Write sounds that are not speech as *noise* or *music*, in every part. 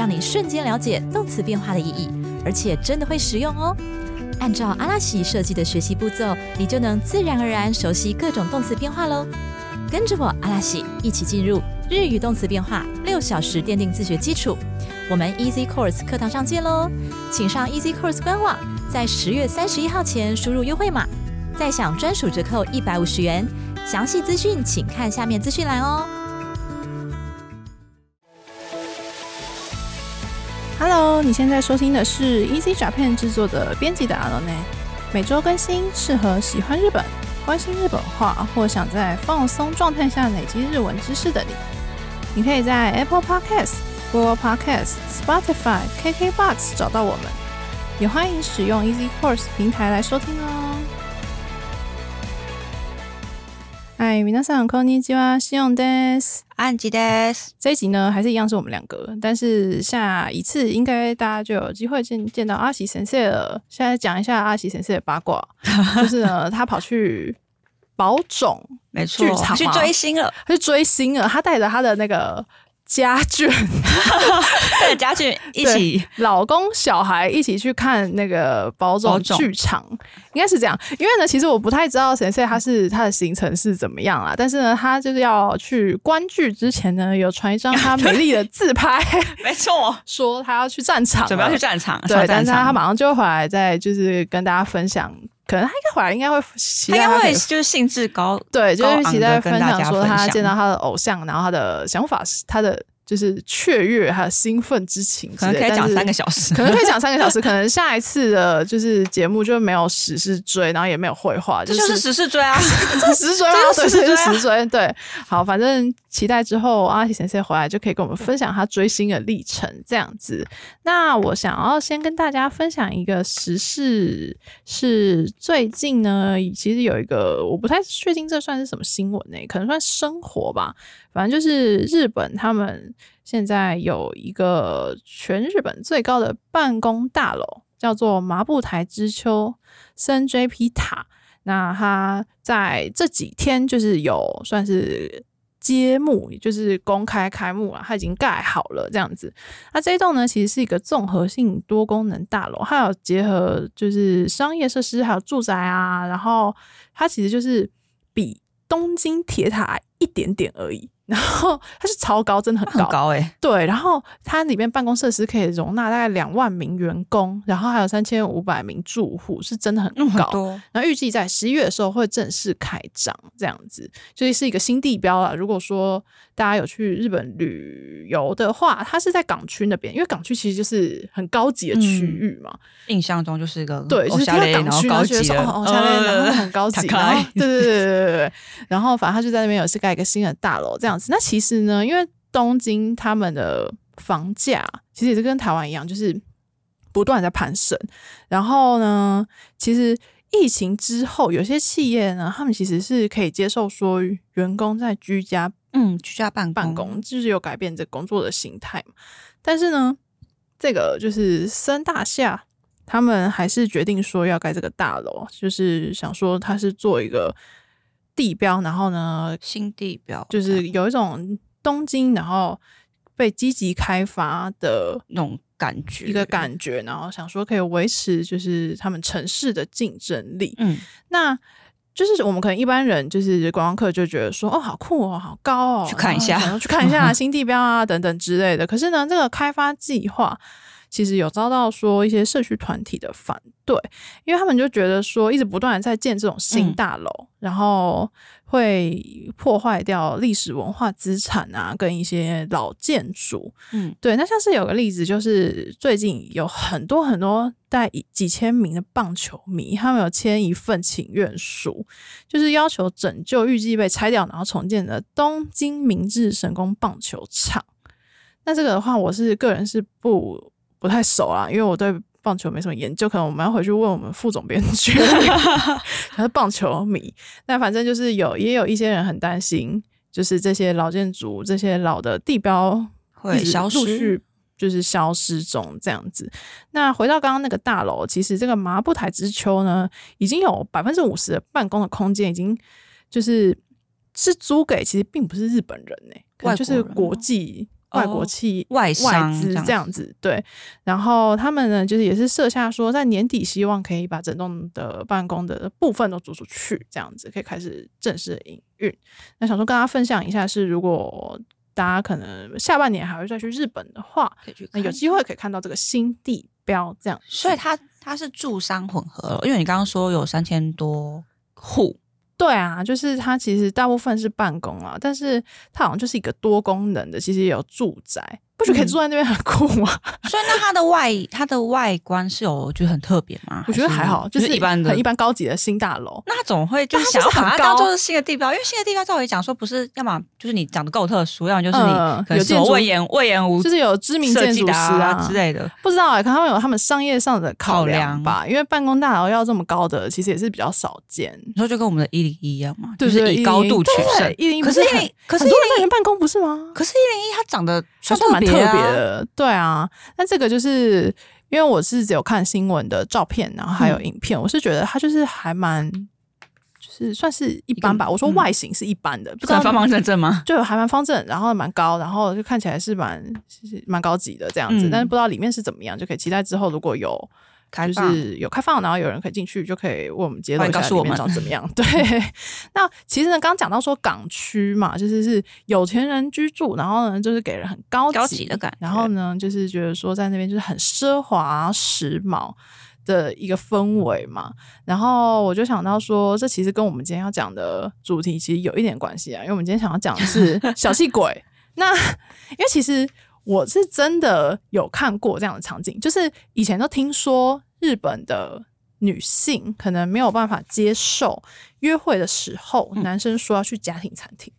让你瞬间了解动词变化的意义，而且真的会实用哦。按照阿拉西设计的学习步骤，你就能自然而然熟悉各种动词变化喽。跟着我阿拉西一起进入日语动词变化六小时奠定自学基础。我们 Easy Course 课堂上见喽！请上 Easy Course 官网，在十月三十一号前输入优惠码，再享专属折扣一百五十元。详细资讯请看下面资讯栏哦。Hello，你现在收听的是 Easy Japan 制作的编辑的阿罗内，每周更新，适合喜欢日本、关心日本话或想在放松状态下累积日文知识的你。你可以在 Apple Podcast、Google Podcast、Spotify、KKBox 找到我们，也欢迎使用 Easy Course 平台来收听哦。嗨，皆さんこんにちは，西用です。安吉です。这一集呢，还是一样是我们两个，但是下一次应该大家就有机会见见到阿喜神社了。现在讲一下阿喜神社的八卦，*laughs* 就是呢，他跑去保种，没错剧场，去吗追星了，他去追星了。他带着他的那个 家眷、*laughs* 带着家眷一起。老公、小孩一起去看那个保种剧场，应该是这样。因为呢，其实我不太知道神社他是 *laughs* 他的行程是怎么样啊，但是呢，他就是要去观剧之前呢，有传一张他 *laughs* 美丽的自拍。没错，说他要去战场了，准备要去战场，对，但是他。马上就会回来，再就是跟大家分享。可能他应该回来，应该会期他应该会就是兴致高，对，就是高昂期待跟大分享说他见到他的偶像，然后他的想法是他的就是雀跃，还有兴奋之情之，可能可以讲三个小时，可能可以讲三个小时，可能下一次的就是节目就没有时事追，然后也没有绘画，这就是时事追啊！这是实追啊？对，这就是这是实追啊实追。对，好，反正期待之后阿喜先生回来就可以跟我们分享他追星的历程，这样子。那我想要先跟大家分享一个时事，是最近呢，其实有一个我不太确定这算是什么新闻呢、可能算生活吧。反正就是日本他们现在有一个全日本最高的办公大楼，叫做麻布台之丘森 JP 塔。那它在这几天就是有算是揭幕，也就是公开开幕了，它已经盖好了这样子。那这一栋呢，其实是一个综合性多功能大楼，它有结合就是商业设施还有住宅啊，然后它其实就是比东京铁塔一点点而已。然后它是超高，真的很高，很高。哎，对，然后它里面办公设施可以容纳大概两万名员工，然后还有三千五百名住户，是真的很嗯，高。很。然后预计在十一月的时候会正式开张，这样子。就是是一个新地标了。如果说大家有去日本旅游的话，它是在港区那边，因为港区其实就是很高级的区域嘛，印象中就是一个对，就是听到港区，然后高后觉得哦，哦，下面然后很高级，对对对对对对，然后反正他就在那边有是盖一个新的大楼这样子。那其实呢，因为东京他们的房价其实也是跟台湾一样，就是不断在攀升。然后呢，其实疫情之后，有些企业呢，他们其实是可以接受说员工在居家嗯，居家办办公，就是有改变这工作的形态嘛。但是呢，这个就是森大厦，他们还是决定说要盖这个大楼，就是想说它是做一个地标，然后呢，新地标，就是有一种东京，然后被积极开发的那种感觉，一个感觉，然后想说可以维持就是他们城市的竞争力。嗯，那就是我们可能一般人就是观光客就觉得说哦好酷哦好高哦，去看一下然后去看一下新地标啊等等之类的。可是呢，这个开发计划其实有遭到说一些社区团体的反对，因为他们就觉得说一直不断的在建这种新嗯大楼，然后会破坏掉历史文化资产啊，跟一些老建筑。嗯，对，那像是有个例子，就是最近有很多很多带几千名的棒球迷，他们有签一份请愿书，就是要求拯救预计被拆掉然后重建的东京明治神宫棒球场。那这个的话，我是个人是不不太熟啊，因为我对棒球没什么研究，可能我们要回去问我们副总编剧，*laughs* 他是棒球迷。那反正就是有也有一些人很担心，就是这些老建筑、这些老的地标会消失。陆续就是消失中这样子。那回到刚刚那个大楼，其实这个麻布台之丘呢，已经有百分之五十的办公的空间已经就是是租给其实并不是日本人呢、可能就是国际。哦外国企外外资这样子，对。然后他们呢，就是也是设下说，在年底希望可以把整栋的办公的部分都租出去，这样子可以开始正式的营运。那想说跟大家分享一下，是如果大家可能下半年还会再去日本的话，那有机会可以看到这个新地标这样。所以它它是住商混合了，因为你刚刚说有三千多户，对啊，就是它其实大部分是办公啊，但是它好像就是一个多功能的，其实也有住宅，不觉得可以嗯住在那边很酷吗？*laughs* 所以那它的外它的外观是有就很特别吗？我觉得还好，就是是一般的很一。般高级的新大楼。那它总会就想要把它当高做是新的地标，因为新的地标照理讲说不是，要么就是你长得够特殊，要么就是你嗯可能什么有魏延魏延吴就是有知名设建筑师啊啊之类的，不知道哎、可能他们有他们商业上的考考量量吧，因为办公大楼要这么高的，其实也是比较少见。你说就跟我们的一零一一样嘛，就是以高度取胜。一零可是一零，可 *laughs* 是很多人一零在里面办公不是吗？可是一零一它长得还算特算蛮特别啊，的，对啊。但这个就是因为我是只有看新闻的照片，然后还有嗯影片，我是觉得它就是还蛮，就是算是一般吧。我说嗯外形是一般的，不知道方方正正吗？就还蛮方正，然后蛮高，然后就看起来是蛮是蛮高级的这样子，嗯但是不知道里面是怎么样，就可以期待之后如果有就开放是有开放，然后有人可以进去，就可以为我们揭露欢迎一下里面告诉我们长怎么样。*laughs* 对，那其实呢，刚刚讲到说港区嘛，就是是有钱人居住，然后呢，就是给人很高级高级的感觉然后呢，就是觉得说在那边就是很奢华时髦。的一个氛围嘛，然后我就想到说，这其实跟我们今天要讲的主题其实有一点关系啊，因为我们今天想要讲的是小气鬼。*laughs* 那因为其实我是真的有看过这样的场景，就是以前都听说日本的女性可能没有办法接受约会的时候，嗯男生说要去家庭餐厅。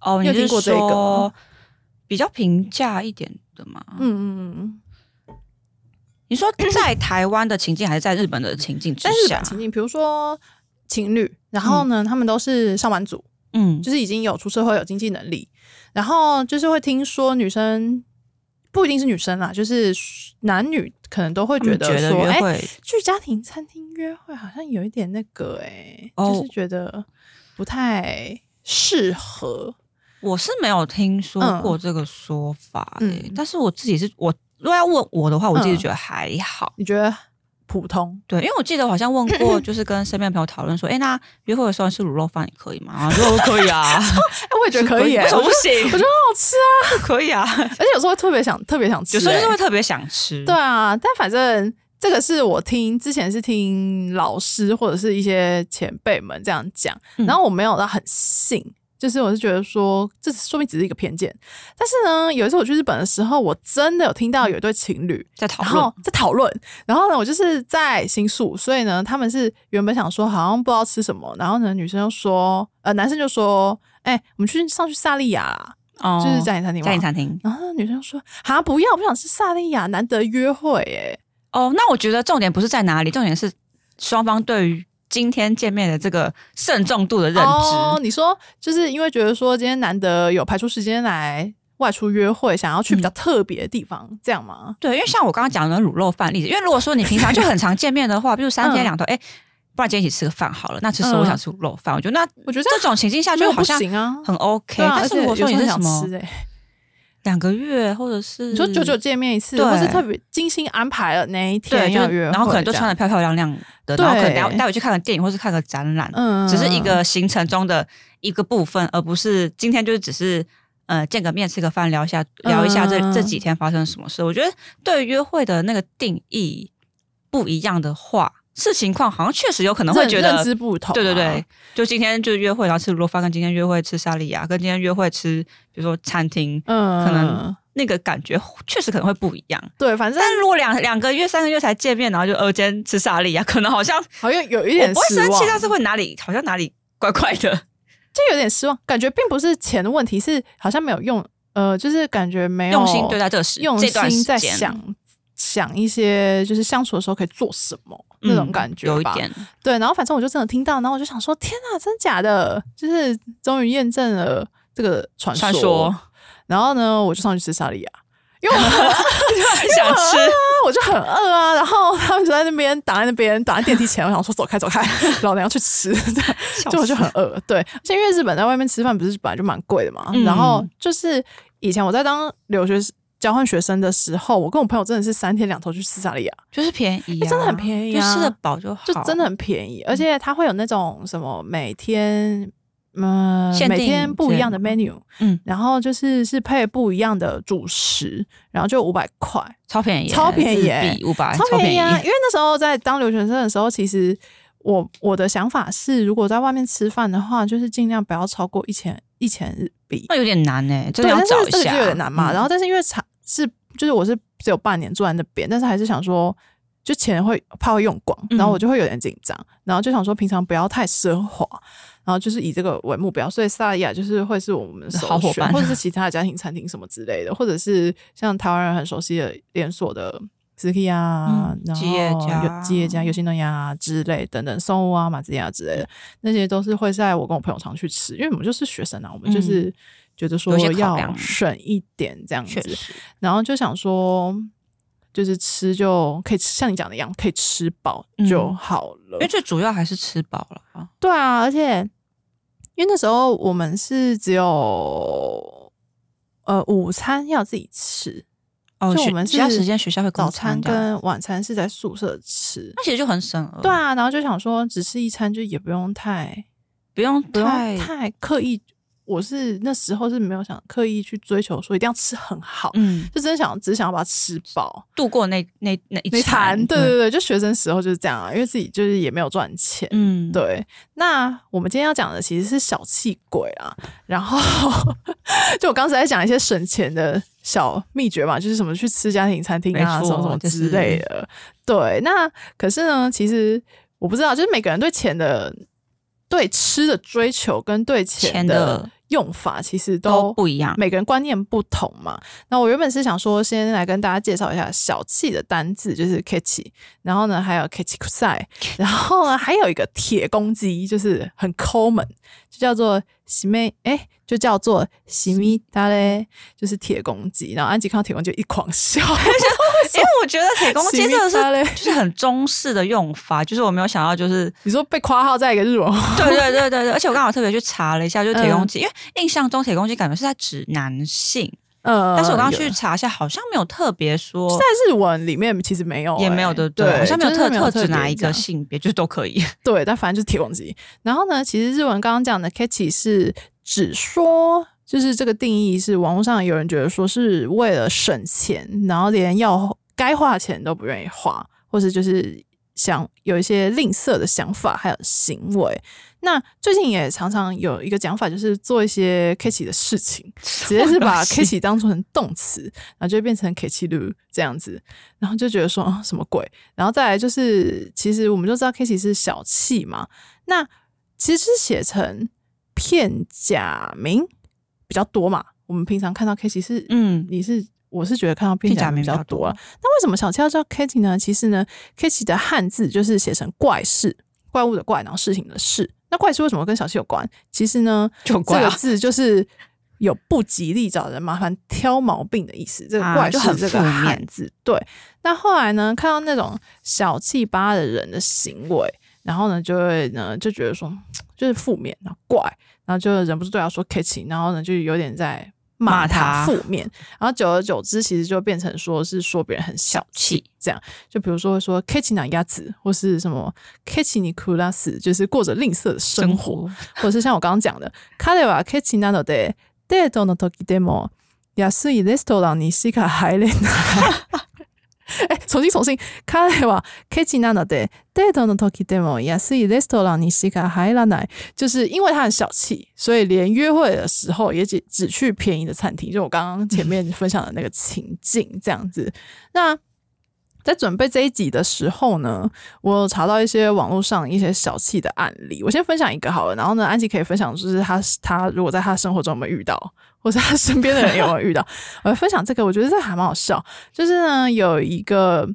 哦，你有听过这个说比较平价一点的嘛？嗯嗯嗯，你说在台湾的情境还是在日本的情境之在日下本？情境，比如说情侣，然后呢，他们都是上班族，嗯，就是已经有出社会、有经济能力，然后就是会听说女生不一定是女生啦，就是男女可能都会觉得说，哎、去家庭餐厅约会好像有一点那个、哎、哦。就是觉得不太适合。我是没有听说过这个说法、嗯。欸但是我自己是我如果要问我的话，我自己嗯。觉得还好。你觉得普通？对，因为我记得好像问过，*laughs* 就是跟身边的朋友讨论说，哎、那约会的时候吃卤肉饭，你可以吗？然后就说可以啊，*laughs* 哎、我也觉得可以、哎为什么不我觉得行？我觉得很好吃啊，*laughs* 可以啊，而且有时候会特别想，特别想吃、有时候就会特别想吃。对啊，但反正这个是我听之前是听老师或者是一些前辈们这样讲，嗯然后我没有到很信。就是我是觉得说，这说明只是一个偏见。但是呢，有一次我去日本的时候，我真的有听到有一对情侣在讨论然后在讨论。然后呢，我就是在新宿，所以呢，他们是原本想说好像不知道吃什么，然后呢，女生就说，呃，男生就说，哎、我们去上去萨莉亚啦，哦就是家庭餐厅嘛。家庭餐厅。然后女生说，啊，不要，我不想吃萨莉亚，难得约会、哎。哦，那我觉得重点不是在哪里，重点是双方对于今天见面的这个慎重度的认知。哦，你说就是因为觉得说今天难得有排出时间来外出约会，想要去比较特别的地方，这样吗？对，因为像我刚刚讲的卤肉饭例子，因为如果说你平常就很常见面的话，*laughs* 比如三天嗯两头，哎、不然今天一起吃个饭好了。那其实嗯我想吃卤肉饭，我觉得那我觉得这种情境下就好像行啊。很 OK。啊，但是如果说你是什么两个月或者是你说久久见面一次，对。或是特别精心安排了那一对，就天要约会，然后可能就穿的漂漂亮亮的，对然后可能待会去看个电影或是看个展览，嗯只是一个行程中的一个部分，而不是今天就是只是呃见个面吃个饭聊一下聊一下这、嗯这几天发生什么事。我觉得对约会的那个定义不一样的话，视情况好像确实有可能会认觉得认知不同啊，对对对，就今天就约会，然后吃卤肉饭，跟今天约会吃沙莉亚，跟今天约会吃比如说餐厅，嗯，可能那个感觉确实可能会不一样。对，反正但是如果两两个月、三个月才见面，然后就呃今天吃沙莉亚，可能好像 *laughs* 好像有一我点失望不会生气，但是会哪里好像哪里怪怪的。*laughs* 就有点失望，感觉并不是钱的问题，是好像没有用，呃，就是感觉没有用心对待这个时用心在想想一些就是相处的时候可以做什么那种感觉吧。嗯有一点，对，然后反正我就真的听到，然后我就想说，天哪，真假的？就是终于验证了这个传说。传说然后呢，我就上去吃萨莉亚，因为我很想吃，我就很饿啊。然后他们就在那边挡在那边，挡在电梯前。我想说走开走开，*laughs* 老娘要去吃。就我就很饿，对。而且因为日本在外面吃饭不是本来就蛮贵的嘛，嗯然后就是以前我在当留学交换学生的时候，我跟我朋友真的是三天两头去吃沙利亚。就是便宜、啊欸真的很便宜啊就吃得饱就好，就真的很便宜，而且它会有那种什么每天。嗯，每天不一样的 menu，嗯，然后就是是配不一样的主食，然后就五百块，超便宜，超便宜五百，超超便宜啊！因为那时候在当留学生的时候，其实我我的想法是，如果在外面吃饭的话，就是尽量不要超过一千一千日币。那有点难呢，真对，的要但找一下，这个就有点难嘛。嗯然后，但是因为长是就是我是只有半年住在那边，但是还是想说，就钱会怕会用光，嗯然后我就会有点紧张，然后就想说平常不要太奢华，然后就是以这个为目标，所以萨莉亚就是会是我们首选，好伙伴或者是其他的家庭餐厅什么之类的，或者是像台湾人很熟悉的连锁的。斯基啊，嗯然后吉野家有吉野家、有新诺亚之类等等，松屋啊、马自亚之类的，那些都是会在我跟我朋友常去吃，因为我们就是学生啊，我们就是觉得说要省一点这样子，然后就想说，就是吃就可以吃，像你讲的一样，可以吃饱就好了。因为最主要还是吃饱了啊。对啊，而且因为那时候我们是只有呃午餐要自己吃，哦，就我们其他时间学校会早餐跟晚餐是在宿舍吃。那其实就很省了，对，啊，然后就想说，只吃一餐就也不用太不用不用太太刻意。我是那时候是没有想刻意去追求说一定要吃很好，嗯就真的想只想要把它吃饱。度过那那那一餐，谈，对对对，就学生时候就是这样啊，因为自己就是也没有赚钱。嗯，对，那我们今天要讲的其实是小气鬼啊。然后，*laughs* 就我刚才在讲一些省钱的小秘诀嘛，就是什么去吃家庭餐厅啊，什么什么之类的。对，那可是呢，其实我不知道，就是每个人对钱的、对吃的追求跟对钱的用法，其实都不一样。每个人观念不同嘛。那我原本是想说，先来跟大家介绍一下小气的单字，就是 kechi，然后呢还有 kechi kusai，然后呢还有一个铁公鸡，就是很抠门，就叫做喜妹，哎，就叫做喜米达嘞，就是铁公鸡。然后安吉看到铁公鸡就一狂笑，*laughs* 因为我觉得铁公鸡真的是就是很中式的用法，就是我没有想到，就是你说被夸号在一个日文话，对对对对对，而且我刚好特别去查了一下，就是铁公嗯。鸡，因为印象中铁公鸡感觉是在指男性，呃但是我刚刚去查一下，好像没有特别说，在日文里面其实没有、也没有的，欸对，好像没有特特指哪一个性别，就是都可以。*laughs* 对，但反正就是铁公鸡。然后呢，其实日文刚刚讲的 catchy 是只说，就是这个定义是网络上有人觉得说是为了省钱，然后连要该花钱都不愿意花，或是就是想有一些吝啬的想法还有行为。那最近也常常有一个讲法，就是做一些 catchy 的事情，直接是把 catchy 当做成动词，然后就变成 kitty 噜这样子，然后就觉得说、啊什么鬼？然后再来就是，其实我们就知道 catchy 是小气嘛，那其实是写成片假名比较多嘛。我们平常看到 catchy 是，嗯，你是我是觉得看到片假名比较多啊。那为什么小七要叫 Kitty 呢？其实呢，catchy 的汉字就是写成怪事，怪物的怪，然后事情的事。那怪事为什么跟小七有关？其实呢，*laughs* 就怪啊这个字就是有不吉利、找人麻烦、挑毛病的意思。这个怪啊就很这个汉字，对。那后来呢，看到那种小气巴的人的行为，然后呢，就会呢就觉得说，就是负面，然后怪，然后就忍不住对他说 catchy，然后呢就有点在骂骂他他负面，然后久而久之，其实就变成说是说别人很小气气，这样。就比如说会说 catchy 哪鸭子，或是什么 catchy 你库拉斯，就是过着吝啬的生生活，活或者是像我刚刚讲的，彼はケチなのでデートの時でも安いレストランにしか入れない。 *laughs* 哎，重新重新，彼はケチなのでデートの時でも安いレストランにしか入らない。就是因为他很小气，所以连约会的时候也只只去便宜的餐厅。就我刚刚前面分享的那个情境这样子。那 在准备这一集的时候呢，我查到一些网络上一些小气的案例。我先分享一个好了，然后呢，安琪可以分享，就是他他如果在他生活中有没有遇到，或者他身边的人有没有遇到。我分享这个，我觉得这还蛮好笑。就是呢，有一个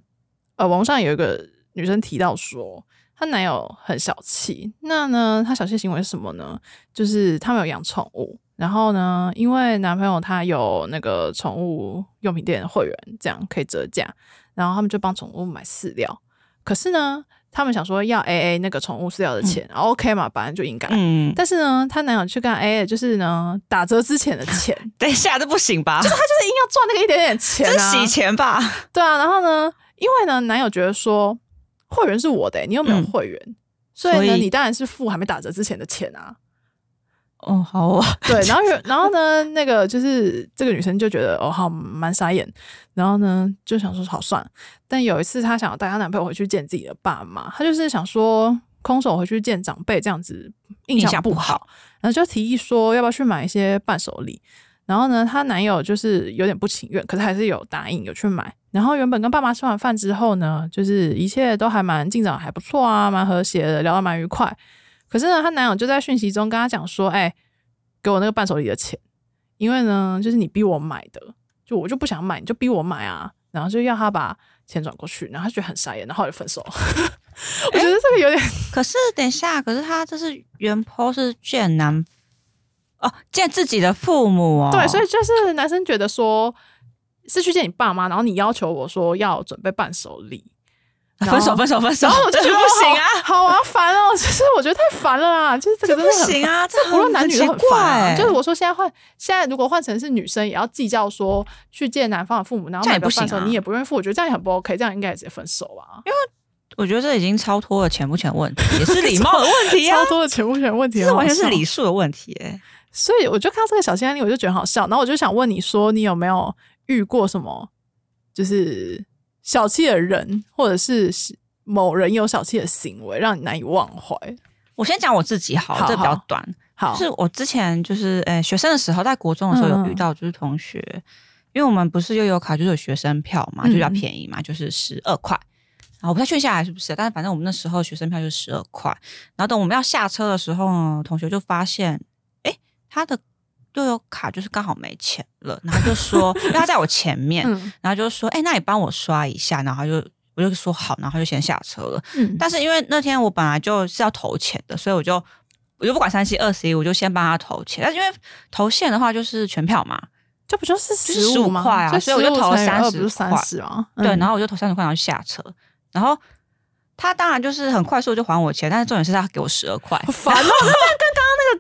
呃，网上有一个女生提到说，她男友很小气。那呢，她小气行为是什么呢？就是他们有养宠物。然后呢，因为男朋友他有那个宠物用品店的会员，这样可以折价，然后他们就帮宠物买饲料。可是呢，他们想说要 A A 那个宠物饲料的钱，OK 嘛，本来就应该。嗯。但是呢，她男友去跟 A A，就是呢打折之前的钱。*laughs* 等一下，这不行吧？就是他就是硬要赚那个一点点钱啊，洗钱吧？对啊。然后呢，因为呢，男友觉得说会员是我的，你又没有会员，所以呢，你当然是付还没打折之前的钱啊。哦，好哦，*laughs* 对，然后，然后呢，*laughs* 那个就是这个女生就觉得哦，好，蛮傻眼，然后呢，就想说好算。但有一次，她想要带她男朋友回去见自己的爸妈，她就是想说空手回去见长辈，这样子印象不好，然后就提议说要不要去买一些伴手礼。然后呢，她男友就是有点不情愿，可是还是有答应有去买。然后原本跟爸妈吃完饭之后呢，就是一切都还蛮进展还不错啊，蛮和谐的，聊得蛮愉快。可是呢，她男友就在讯息中跟她讲说：“哎，给我那个伴手礼的钱，因为呢，就是你逼我买的，就我就不想买，你就逼我买啊。”然后就要她把钱转过去，然后她觉得很傻眼，然后就分手。*laughs* 我觉得这个有点……可是等一下，可是他这是原 po 是见男哦，见自己的父母哦。对，所以就是男生觉得说是去见你爸妈，然后你要求我说要准备伴手礼。分手，分手，分手！然后我就觉得不行啊，*laughs* 好麻烦哦。就是我觉得太烦了啦，就是这个不行啊，这不论男女都很烦。就是我说现在换，现在如果换成是女生，也要计较说去见男方的父母，然后买个伴手你也不愿意付，我觉得这样也很不 OK，这样应该也直接分手吧。因为我觉得这已经超脱了钱不钱问题，*laughs* 也是礼貌的问题啊，超脱了钱不钱问题，这完全是礼数的问题。哎，所以我就看到这个小心案例，我就觉得好笑。然后我就想问你说，你有没有遇过什么就是小气的人，或者是？某人有小气的行为，让你难以忘怀。我先讲我自己好，这比较短。好，就是我之前就是诶，学生的时候，在国中的时候有遇到，就是同学，因为我们不是悠游卡，就是有学生票嘛，就比较便宜嘛，就是十二块。然后我不太确定下来是不是，但是反正我们那时候学生票就是十二块。然后等我们要下车的时候呢，同学就发现，哎，他的悠游卡就是刚好没钱了，然后就说，因为他在我前面，然后就说，哎，那你帮我刷一下，然后就。我就说好，然后就先下车了。嗯，但是因为那天我本来就是要投钱的，所以我就我就不管三七二十一，我就先帮他投钱。但因为投现的话就是全票嘛，这不就是十五块啊？所以我就投了三十块啊。对，然后我就投三十块，然后下车。然后他当然就是很快速就还我钱，但是重点是他给我十二块，烦哦！*laughs*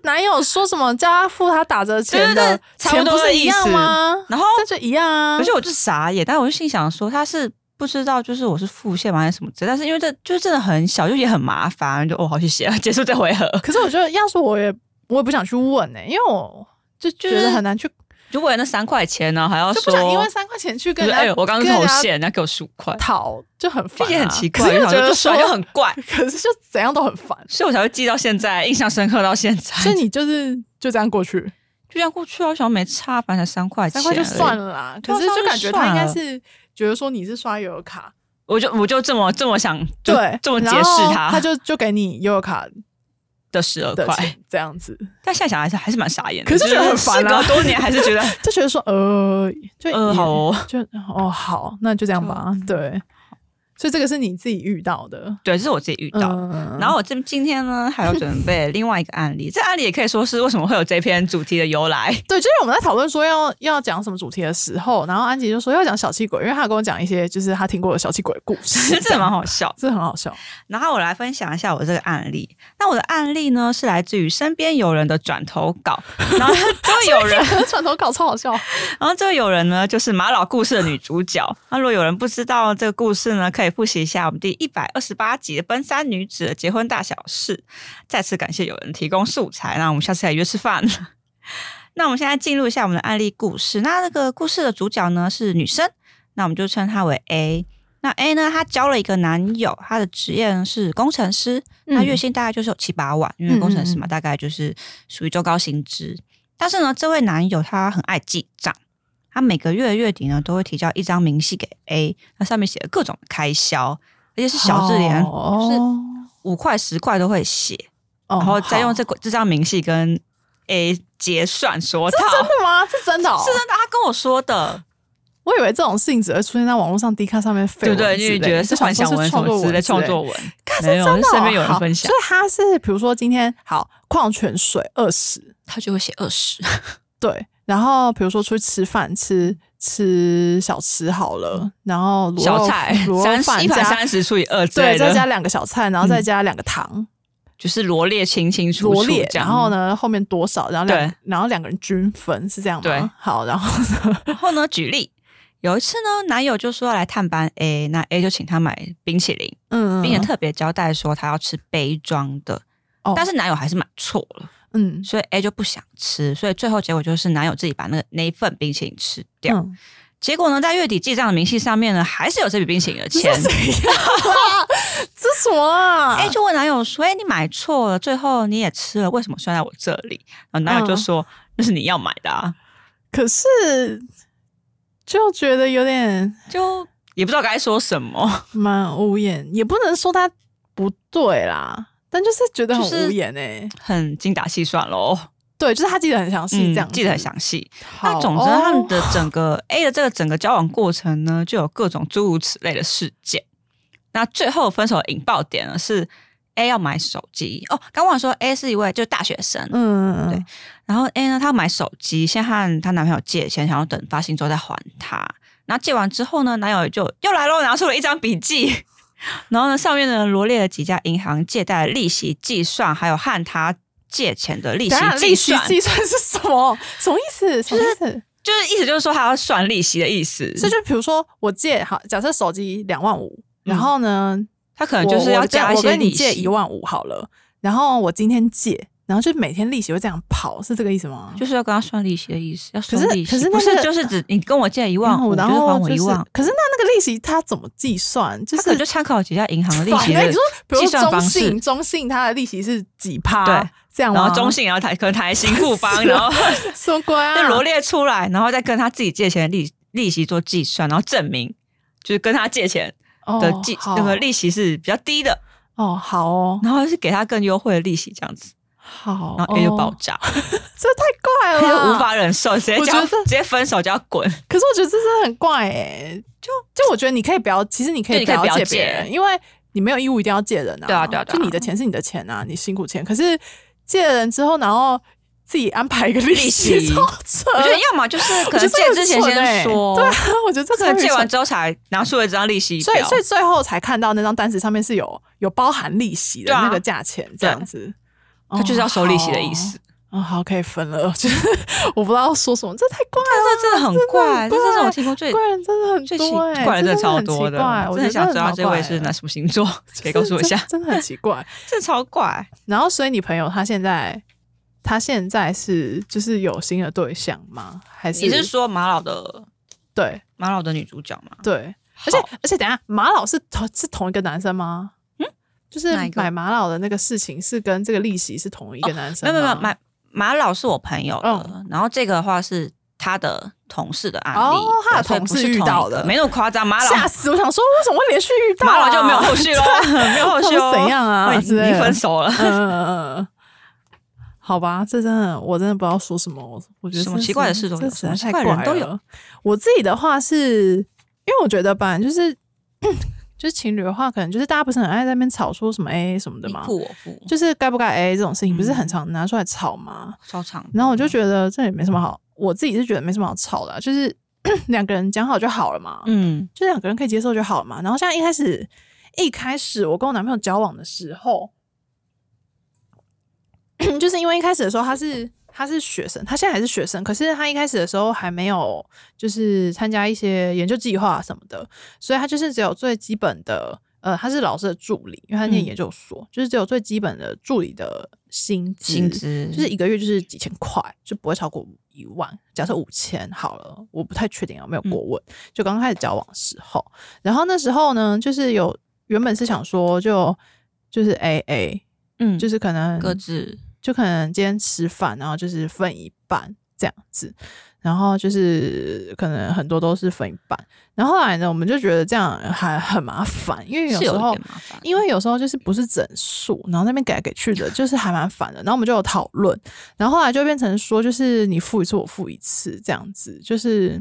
男友说什么叫他付他打折钱的钱不是一样吗？然后这就一样啊。而且我就傻眼，但我就心想说他是。不知道，就是我是付现吗还是什么之类，但是因为这就是真的很小，就也很麻烦，就哦好谢谢，*laughs* 结束这回合。可是我觉得，要是我也我也不想去问呢，因为我就觉得很难去，就为了那三块钱呢，还要说因为三块钱去跟哎呦，我刚刚投现，人家给我十五块，讨就很烦，也很奇怪，我觉得说又很怪，*laughs* 可是就怎样都很烦，所以我才会记到现在，印象深刻到现在。所以你就是就这样过去，就这样过去啊，想没差，反正三块钱，三块就算了啦。可是就感觉他应该是。觉得说你是刷悠游卡，我就我就这么这么想，对，这么解释他，他就就给你悠游卡的十二块这样子。但现在想还是还是蛮傻眼的，可是觉得很烦啊。多年还是觉得 *laughs* 就觉得说呃，就 *laughs* 呃好，就哦好，那就这样吧，对。所以这个是你自己遇到的，对，这是我自己遇到。然后我这今天呢，还要准备 *laughs* 另外一个案例。这案例也可以说是为什么会有这篇主题的由来。对，就是我们在讨论说要要讲什么主题的时候，然后安吉就说要讲小气鬼，因为他跟我讲一些就是他听过的小气鬼故事，*laughs* 这蛮好笑，这很好笑。然后我来分享一下我这个案例。那我的案例呢，是来自于身边有人的转投稿。然后这位 *laughs* 有人转投稿超好笑。然后这位有人呢，就是马老故事的女主角。那如果有人不知道这个故事呢，可以。复习一下我们第一百二十八集的奔三女子的结婚大小事。再次感谢有人提供素材，那我们下次来约吃饭。*laughs* 那我们现在进入一下我们的案例故事。那这个故事的主角呢是女生，那我们就称她为 A。那 A 呢，她交了一个男友，她的职业是工程师，那月薪大概就是有七八万，因为工程师嘛，大概就是属于中高薪资。但是呢，这位男友他很爱记账。他每个月月底呢都会提交一张明细给 A，那上面写的各种开销，而且是小字联，就是五块十块都会写，然后再用这个这张明细跟 A 结算说套。真的吗？是真的？是真的，他跟我说的。我以为这种性质会出现在网络上，低卡上面，对对，因为觉得是幻想文什么之类创作文，没有身边有人分享，所以他是比如说今天好矿泉水二十，他就会写二十，对。然后比如说出去吃饭，吃吃小吃好了，然后小菜三十一盘三十除以二，对，再加两个小菜，然后再加两个糖，就是罗列清清楚楚。罗列，然后呢后面多少，然后两然后两个人均分是这样吗？对，好，然后 *laughs* 然后呢举例。有一次呢，男友就说要来探班 A，那 A 就请他买冰淇淋，嗯，并且特别交代说他要吃杯装的，但是男友还是买错了，嗯，所以 A 就不想吃，所以最后结果就是男友自己把那个那一份冰淇淋吃掉。结果呢，在月底记账的明细上面呢，还是有这笔冰淇淋的钱。*laughs* 这什么啊？A 就问男友说：“哎，你买错了，最后你也吃了，为什么算在我这里？”然后男友就说：“那是你要买的。”啊。”可是。就觉得有点，就也不知道该说什么，蛮无言，也不能说他不对啦，但就是觉得很无言哎，很精打细算喽。对，就是他记得很详细，这样记得很详细。那总之，他们的整个 A 的这个整个交往过程呢，就有各种诸如此类的事件。那最后分手的引爆点呢是。A 要买手机哦，刚忘了说，A 是一位就是大学生，嗯，对。然后 A 呢，她要买手机，先和她男朋友借钱，想要等发薪之后再还他。然后借完之后呢，男友就又来了，拿出了一张笔记，*laughs* 然后呢，上面呢罗列了几家银行借贷利息计算，还有和他借钱的利息计算。计算是什么？什么意思？就是就是意思就是说他要算利息的意思。这就比如说我借好，假设手机两万五，然后呢？他可能就是要加一些利息，借一万五好了，然后我今天借，然后就每天利息会这样跑，是这个意思吗？就是要跟他算利息的意思，要算利息。可是不是就是指你跟我借一万五，然后还我一万。可是那那个利息他怎么计算？就是可能就参考几家银行的利息的计算方式。中信它的利息是几趴？对，这样。然后中信然后台可能台新富邦，*laughs* 然后什么鬼啊？就罗列出来，然后再跟他自己借钱的利利息做计算，然后证明就是跟他借钱的计那个利息是比较低的。哦，好哦，然后是给他更优惠的利息，这样子，好，然后 A 就爆炸，*laughs* 这太怪了，*laughs* 无法忍受，直接叫 *laughs* 直接分手就要滚。可是我觉得这真的很怪哎，就就我觉得你可以不要，其实你可以不要借别人，因为你没有义务一定要借人啊，对啊对啊，就你的钱是你的钱啊，你辛苦钱。可是借了人之后，然后自己安排一个利息，我觉得要么就是可能借之前先说，对啊，我觉得这个借完之后才拿出了这张利息所以所以最后才看到那张单子上面是有。有包含利息的那个价钱，这样子，他就是要收利息的意思。啊，好，可以分了。*laughs* 就是我不知道说什么，这太怪了，这真的很怪，这是我听过最怪人，真的很最奇怪，真的超多的。我真的想知道这位是哪什么星座，*laughs* 可以告诉我一下。真的很奇怪，*laughs* 这超怪。然后，所以你朋友他现在，他现在是就是有新的对象吗？还是你是说马老的？对，马老的女主角吗？对，而且而且，等下马老是同是同一个男生吗？就是买玛瑙的那个事情是跟这个利息是同一个男生，没有没有买玛瑙是我朋友的，然后这个的话是他的同事的案例，他的同事遇到的，没那么夸张。玛瑙吓死我，想说为什么会连续遇到？玛瑙就没有后续喽，*laughs* 没有后续哦，怎样啊？已经分手了。嗯嗯好吧，这真的我真的不知道说什么。我觉得什么奇怪的事都有，什么怪人都有。我自己的话是因为我觉得吧，就是。就是情侣的话，可能就是大家不是很爱在那边吵说什么 A A 什么的吗？付我付，就是该不该 A A 这种事情，不是很常拿出来吵吗？超常。然后我就觉得这也没什么好，我自己是觉得没什么好吵的，就是 *coughs* 两个人讲好就好了嘛。嗯，就两个人可以接受就好了嘛。然后像一开始一开始我跟我男朋友交往的时候，*coughs* 就是因为一开始的时候他是。他是学生，他现在还是学生，可是他一开始的时候还没有就是参加一些研究计划什么的，所以他就是只有最基本的，呃，他是老师的助理，因为他念研究所，就是只有最基本的助理的薪资，薪资就是一个月就是几千块，就不会超过一万。假设五千好了，我不太确定啊没有过问。就刚刚开始交往的时候，然后那时候呢，就是有原本是想说就就是 A A，嗯，就是可能各自。就可能今天吃饭，然后就是分一半这样子。然后就是可能很多都是分一半，然后后来呢，我们就觉得这样还很麻烦，因为有时候，因为有时候就是不是整数，然后那边改来改去的，就是还蛮烦的。然后我们就有讨论，然后后来就变成说，就是你付一次，我付一次，这样子，就是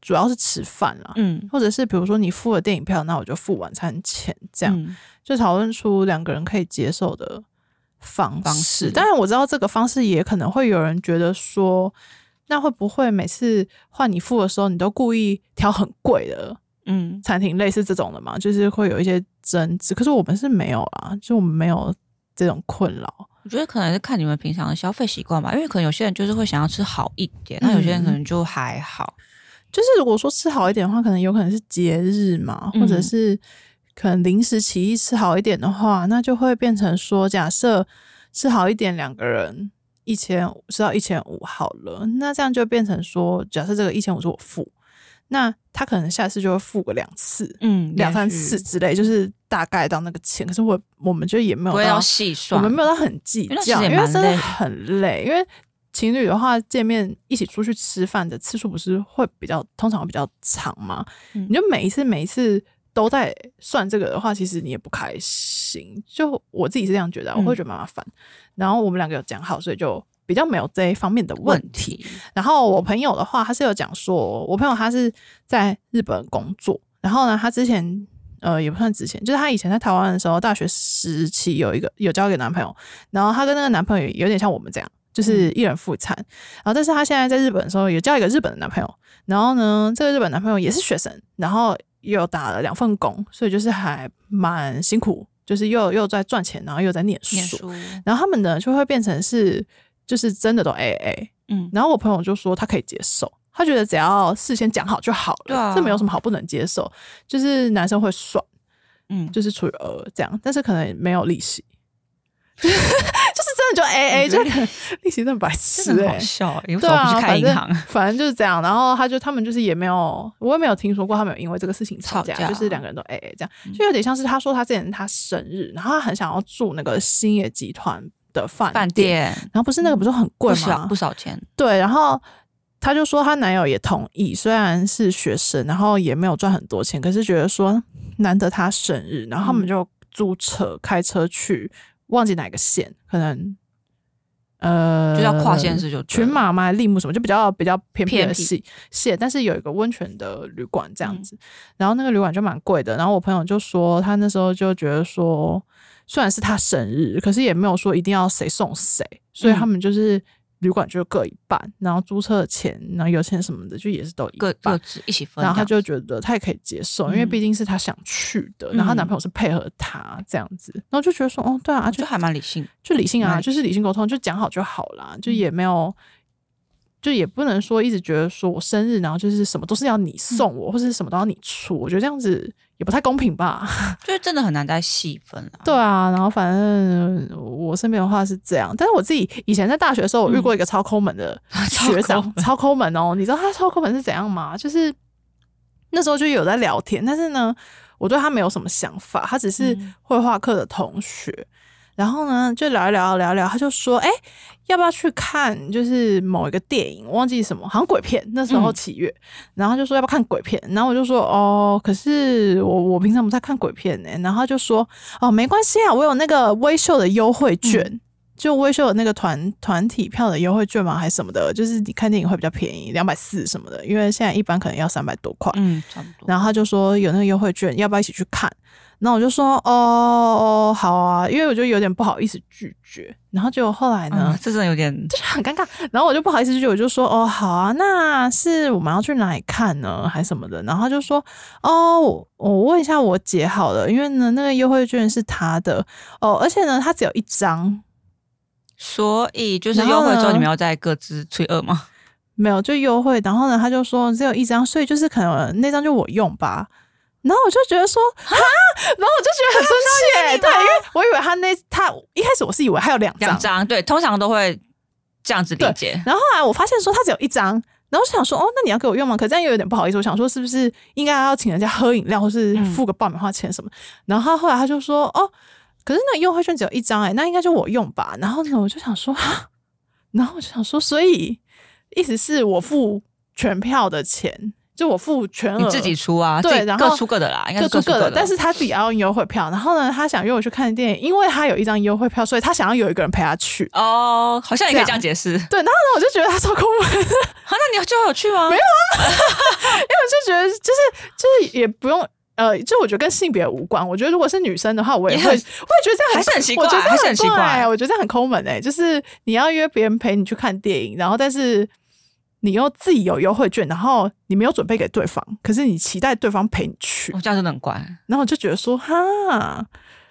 主要是吃饭啦，嗯，或者是比如说你付了电影票，那我就付晚餐钱，这样就讨论出两个人可以接受的方式。当然我知道这个方式也可能会有人觉得说。那会不会每次换你付的时候，你都故意挑很贵的？嗯，餐厅类似这种的嘛，就是会有一些争执。可是我们是没有啦，就我们没有这种困扰。我觉得可能是看你们平常的消费习惯吧，因为可能有些人就是会想要吃好一点，那有些人可能就还好。就是如果说吃好一点的话，可能有可能是节日嘛，或者是可能临时起意吃好一点的话，那就会变成说，假设吃好一点两个人。一千五是到一千五好了，那这样就变成说，假设这个一千五是我付，那他可能下次就会付个两次，嗯，两三次之类，就是大概到那个钱。可是我我们就也没有要细算，我们没有到很计较，因为真的很累。因为情侣的话，见面一起出去吃饭的次数不是会比较通常会比较长吗？你就每一次每一次都在算这个的话，其实你也不开心。就我自己是这样觉得，我会觉得蛮麻烦。然后我们两个有讲好，所以就比较没有这一方面的问题。然后我朋友的话，他是有讲说，我朋友他是在日本工作，然后呢，他之前呃也不算之前，就是他以前在台湾的时候，大学时期有一个有交给男朋友，然后他跟那个男朋友有点像我们这样，就是一人付一餐。然后但是他现在在日本的时候，有交一个日本的男朋友，然后呢，这个日本男朋友也是学生，然后又打了两份工，所以就是还蛮辛苦。就是又又在赚钱，然后又在念书，然后他们呢就会变成是，就是真的都 A A，嗯，然后我朋友就说他可以接受，他觉得只要事先讲好就好了，这没有什么好不能接受，就是男生会算，嗯，就是除以二这样，但是可能没有利息。*laughs* 就 A A 就利息那么白痴，真的好笑。对啊，反正 *laughs* 反正就是这样。然后他就他们就是也没有，我也没有听说过他们有因为这个事情吵架，就是两个人都 A A 这样，就有点像是他说他之前他生日，然后他很想要住那个星野集团的饭店，然后不是那个不是很贵吗？不少钱。对，然后他就说他男友也同意，虽然是学生，然后也没有赚很多钱，可是觉得说难得他生日，然后他们就租车开车去。忘记哪个县，可能呃，就叫跨县市就群马嘛，立木什么，就比较比较偏僻的县县，但是有一个温泉的旅馆这样子，然后那个旅馆就蛮贵的，然后我朋友就说，他那时候就觉得说，虽然是他生日，可是也没有说一定要谁送谁，所以他们就是。旅馆就各一半，然后租车的钱，然后油钱什么的，就也是都各各自一起分。然后他就觉得他也可以接受，因为毕竟是他想去的，然后男朋友是配合他这样子，然后就觉得说，哦，对啊，就还蛮理性，就理性啊，就是理性沟通，就讲好就好啦，就也没有，就也不能说一直觉得说我生日，然后就是什么都是要你送我，或者什么都要你出，我觉得这样子。也不太公平吧？*laughs* 就是真的很难再细分了。对啊，然后反正我身边的话是这样，但是我自己以前在大学的时候，我遇过一个超抠门的 *laughs* 学长，超抠门哦。你知道他超抠门是怎样吗？就是那时候就有在聊天，但是呢，我对他没有什么想法，他只是绘画课的同学。然后呢，就聊一聊，聊聊，他就说：“哎，要不要去看？就是某一个电影，忘记什么，好像鬼片。那时候七月，然后就说要不要看鬼片？然后我就说：哦，可是我我平常不太看鬼片呢。然后就说：哦，没关系啊，我有那个微秀的优惠券，就微秀的那个团团体票的优惠券嘛，还是什么的，就是你看电影会比较便宜，两百四什么的，因为现在一般可能要三百多块。嗯，差不多。然后他就说有那个优惠券，要不要一起去看？”那我就说哦哦好啊，因为我就有点不好意思拒绝，然后结果后来呢，这真的有点就是很尴尬，然后我就不好意思拒绝，我就说哦好啊，那是我们要去哪里看呢，还是什么的？然后他就说哦，我问一下我姐好了，因为呢那个优惠券是她的哦，而且呢她只有一张，所以就是优惠之后你们要再各自吹二吗？没有，就优惠，然后呢他就说只有一张，所以就是可能那张就我用吧。然后我就觉得说啊，然后我就觉得很生气，对，因为我以为他那他一开始我是以为还有两张，两张，对，通常都会这样子理解。然后后来我发现说他只有一张，然后我想说哦，那你要给我用吗？可这样又有点不好意思，我想说是不是应该要请人家喝饮料，或是付个爆米花钱什么？然后他后来他就说哦，可是那优惠券只有一张哎，那应该就我用吧。然后呢，我就想说啊，*gasps* 然后我就想说，所以意思是我付全票的钱。就我付全额，你自己出啊？对，然后各出各的啦，应该各出各的。但是他自己要用优惠票，然后呢，他想约我去看电影，因为他有一张优惠票，所以他想要有一个人陪他去。哦，好像也可以这样解释。对，然后呢，我就觉得他超抠门。好，*laughs* 那你最后有去吗？没有啊，*laughs* 因为我就觉得就是就是也不用呃，就我觉得跟性别无关。我觉得如果是女生的话，我也会我也觉得这样还是很奇怪，我觉得很奇怪。我觉得这样很抠门哎，就是你要约别人陪你去看电影，然后但是。你又自己有优惠券，然后你没有准备给对方，可是你期待对方陪你去，我这样真的很怪。然后我就觉得说哈，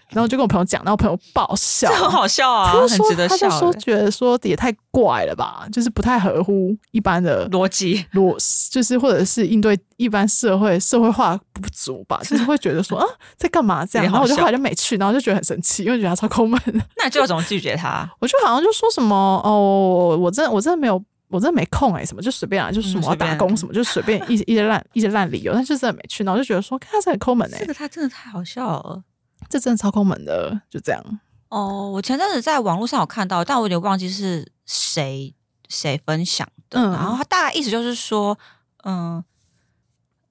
然后就跟我朋友讲，然后朋友爆笑，很好笑啊，很值得笑。他就说觉得说也太怪了吧，就是不太合乎一般的逻辑，逻就是或者是应对一般社会社会化不足吧，*laughs* 就是会觉得说啊在干嘛这样，然后我就后来就没去，然后就觉得很生气，因为觉得他超抠门。那你最后怎么拒绝他？我就好像就说什么哦，我真我真的没有。我真的没空哎，什么就随便啊，就是什么打工什么，就随便一一些烂一些烂理由，但是真的没去，然后就觉得说，他是很抠门哎，这个他真的太好笑了，这真的超抠门的，就这样。哦，我前阵子在网络上有看到，但我有点忘记是谁谁分享的，然后他大概意思就是说，嗯，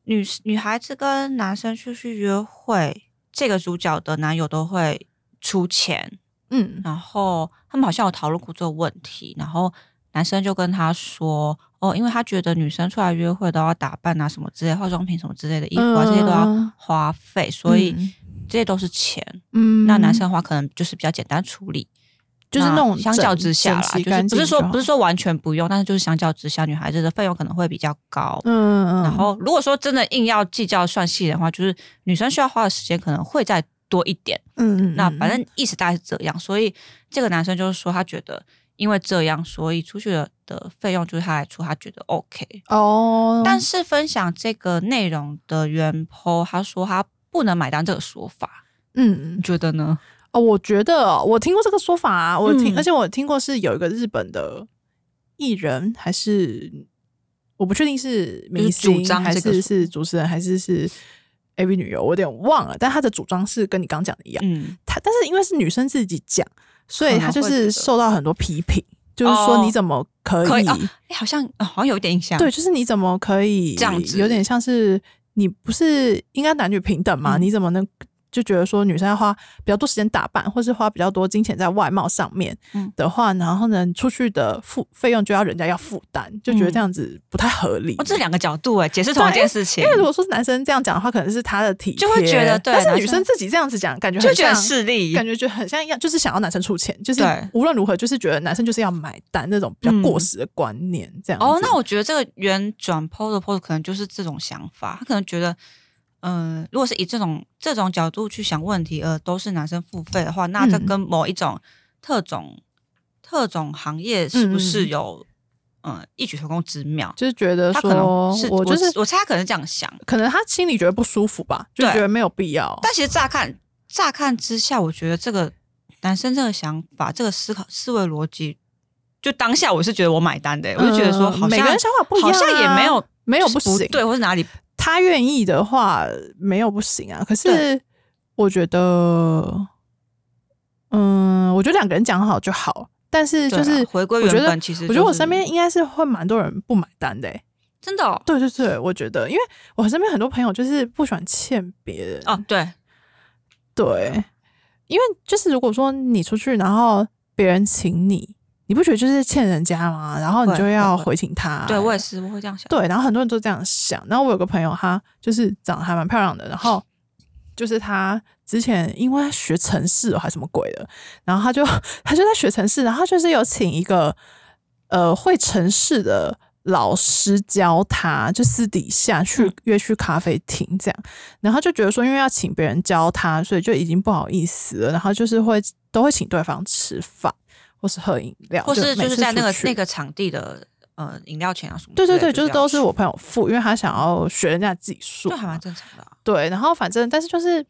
女女孩子跟男生出去约会，这个主角的男友都会出钱，嗯，然后他们好像有讨论过这个问题，然后。男生就跟他说：“哦，因为他觉得女生出来约会都要打扮啊，什么之类，化妆品什么之类的衣服啊，这些都要花费，所以这些都是钱。嗯，那男生的话可能就是比较简单处理，就是那种相较之下啦，就是不是说不是说完全不用，但是就是相较之下，女孩子的费用可能会比较高。嗯嗯。然后如果说真的硬要计较算细的话，就是女生需要花的时间可能会再多一点。嗯嗯。那反正意思大概是这样，所以这个男生就是说他觉得。”因为这样，所以出去的的费用就是他来出，他觉得 OK 哦。但是分享这个内容的原 po，他说他不能买单这个说法，嗯，你觉得呢？哦，我觉得我听过这个说法啊，我听，而且我听过是有一个日本的艺人，还是我不确定是明星还是是主持人还是是 AV 女优，我有点忘了。但她的主张是跟你刚讲的一样，嗯，她但是因为是女生自己讲。所以她就是受到很多批评，就是说你怎么可以？哎，好像好像有点印象。对，就是你怎么可以这样子？有点像是你不是应该男女平等吗？你怎么能？就觉得说女生要花比较多时间打扮，或是花比较多金钱在外貌上面的话，然后呢，出去的付费用就要人家要负担，就觉得这样子不太合理。哦这两个角度哎，解释同一件事情。因为如果说男生这样讲的话，可能是他的体就会觉得对，但是女生自己这样子讲，感觉就觉得势利，感觉就很像一样，就是想要男生出钱，就是无论如何就是觉得男生就是要买单那种比较过时的观念。这样哦，那我觉得这个原转 PO 的 PO 可能就是这种想法，他可能觉得。嗯，如果是以这种这种角度去想问题，呃都是男生付费的话，那这跟某一种特种特种行业是不是有嗯异曲同工之妙？就是觉得说，是我就是我猜他可能这样想，可能他心里觉得不舒服吧，就觉得没有必要。但其实乍看乍看之下，我觉得这个男生这个想法、这个思考思维逻辑，就当下我是觉得我买单的，我就觉得说，每个人想法不一样，好像也没有没有不行，对，或是哪里。他愿意的话，没有不行啊。可是我觉得，嗯，我觉得两个人讲好就好。但是就是回归原本，其实我觉得我身边应该是会蛮多人不买单的。真的？对对对，我觉得，因为我身边很多朋友就是不喜欢欠别人。哦，对对，因为就是如果说你出去，然后别人请你。你不觉得就是欠人家吗？然后你就要回请他。对我也是，我会这样想。对，然后很多人都这样想。然后我有个朋友，他就是长得还蛮漂亮的。然后就是他之前因为学城市还是什么鬼的，然后他就 *laughs* 他就在学城市，然后就是有请一个呃会城市的老师教他，就私底下去约去咖啡厅这样。然后就觉得说，因为要请别人教他，所以就已经不好意思了。然后就是会都会请对方吃饭。或是喝饮料，或是就是在那个那个场地的呃饮料钱啊什么？对对对，就是都是我朋友付，因为他想要学人家技术，就还蛮正常的。对，然后反正但是就是，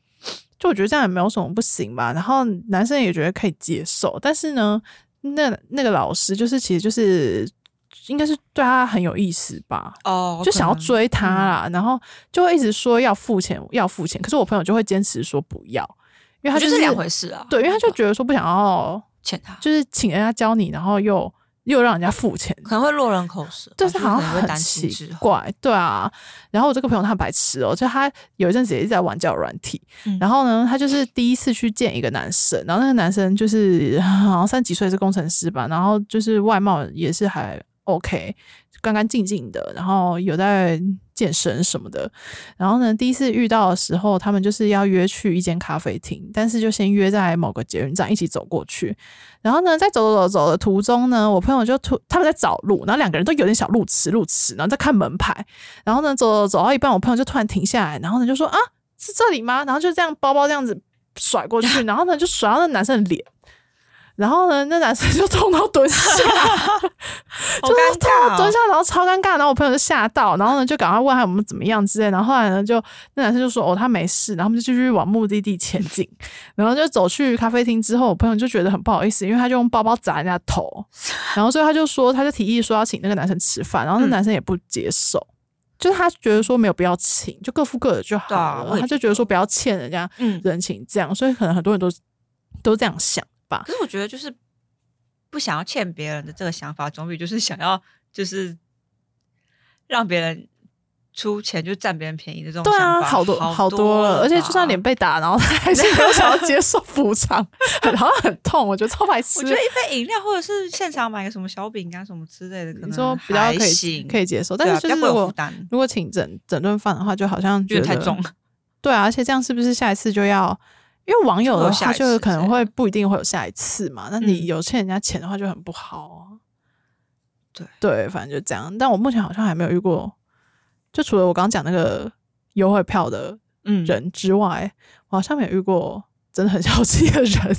就我觉得这样也没有什么不行吧。然后男生也觉得可以接受，但是呢，那那个老师就是其实就是应该是对他很有意思吧？哦，就想要追他啦，然后就会一直说要付钱，要付钱。可是我朋友就会坚持说不要，因为他就是两回事啊。对，因为他就觉得说不想要。欠他就是请人家教你，然后又又让人家付钱，可能会落人口舌，就是好像很奇怪，对啊。然后我这个朋友他白痴哦，就他有一阵子也一直在玩交友软体，然后呢，他就是第一次去见一个男生，然后那个男生就是 *laughs* 好像三十几岁是工程师吧，然后就是外貌也是还 OK。干干净净的，然后有在健身什么的。然后呢，第一次遇到的时候，他们就是要约去一间咖啡厅，但是就先约在某个捷运站一起走过去。然后呢，在走走走走的途中呢，我朋友就突他们在找路，然后两个人都有点小路痴路痴，然后在看门牌。然后呢，走走走到一半，我朋友就突然停下来，然后呢就说：“啊，是这里吗？”然后就这样包包这样子甩过去，*laughs* 然后呢就甩到那男生的脸。然后呢，那男生就痛到蹲下，*laughs* 就是痛到蹲下，然后超尴尬。然后我朋友就吓到，然后呢就赶快问他有没有怎么样之类。然后后来呢，就那男生就说哦他没事，然后我们就继续往目的地前进。然后就走去咖啡厅之后，我朋友就觉得很不好意思，因为他就用包包砸人家头。*laughs* 然后所以他就说，他就提议说要请那个男生吃饭，然后那男生也不接受，就是他觉得说没有必要请，就各付各的就好了。他就觉得说不要欠人家人情这样，所以可能很多人都都这样想。可是我觉得，就是不想要欠别人的这个想法，总比就是想要就是让别人出钱就占别人便宜的这种想法好多好多了。而且就算脸被打，然后他还是没有想要接受补偿，好像很痛。我觉得超白痴。我觉得一杯饮料或者是现场买个什么小饼干什么之类的，可能说比较可以可以接受。但是就是如果如果请整整顿饭的话，就好像觉得太重。对啊，而且这样是不是下一次就要？因为网友的话，就可能会不一定会有下一次嘛。那你有欠人家钱的话，就很不好啊。对对，反正就这样。但我目前好像还没有遇过，就除了我刚刚讲那个优惠票的人之外，我好像没有遇过真的很小气的人。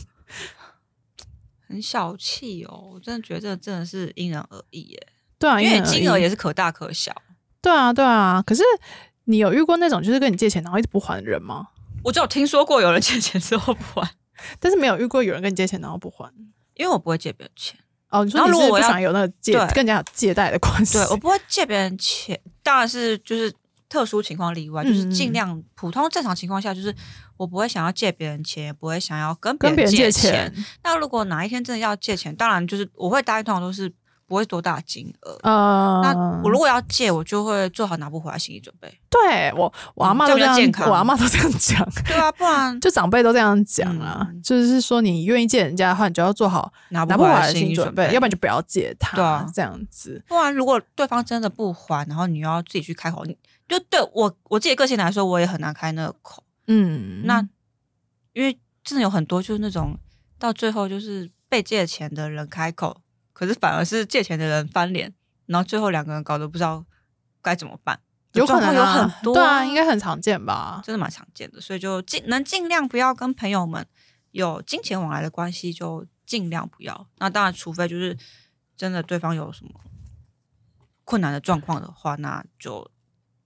很小气哦，我真的觉得真的是因人而异耶。对啊，因为金额也是可大可小。对啊，对啊。可是你有遇过那种就是跟你借钱然后一直不还的人吗？我只有听说过有人借钱之后不还，但是没有遇过有人跟你借钱然后不还，因为我不会借别人钱。哦，你说如果我想有那个借更加有借贷的关系，对我不会借别人钱。当然是就是特殊情况例外，就是尽量普通正常情况下，就是我不会想要借别人钱，不会想要跟别人借钱。那如果哪一天真的要借钱，当然就是我会答应，通常都是。不会多大金额，那我如果要借，我就会做好拿不回来心理准备。对我，我阿妈都这样，我阿妈都这样讲。对啊，不然 *laughs* 就长辈都这样讲啊，就是说你愿意借人家的话，你就要做好拿不回来的心理准备，要不然就不要借他。对啊，这样子。不然如果对方真的不还，然后你要自己去开口，你就对我我自己个性来说，我也很难开那个口。嗯，那因为真的有很多就是那种到最后就是被借钱的人开口。可是反而是借钱的人翻脸，然后最后两个人搞得不知道该怎么办，有可能有很多，对啊，应该很常见吧，真的蛮常见的，所以就尽能尽量不要跟朋友们有金钱往来的关系，就尽量不要。那当然，除非就是真的对方有什么困难的状况的话，那就